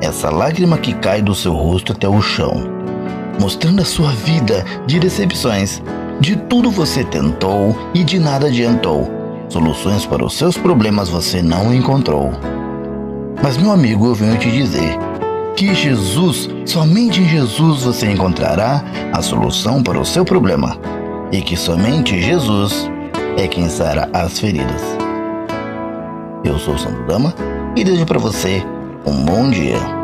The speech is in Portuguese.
essa lágrima que cai do seu rosto até o chão, mostrando a sua vida de decepções. De tudo você tentou e de nada adiantou. Soluções para os seus problemas você não encontrou. Mas, meu amigo, eu venho te dizer que Jesus, somente em Jesus você encontrará a solução para o seu problema. E que somente Jesus é quem sara as feridas. Eu sou o Santo Dama e desejo para você um bom dia.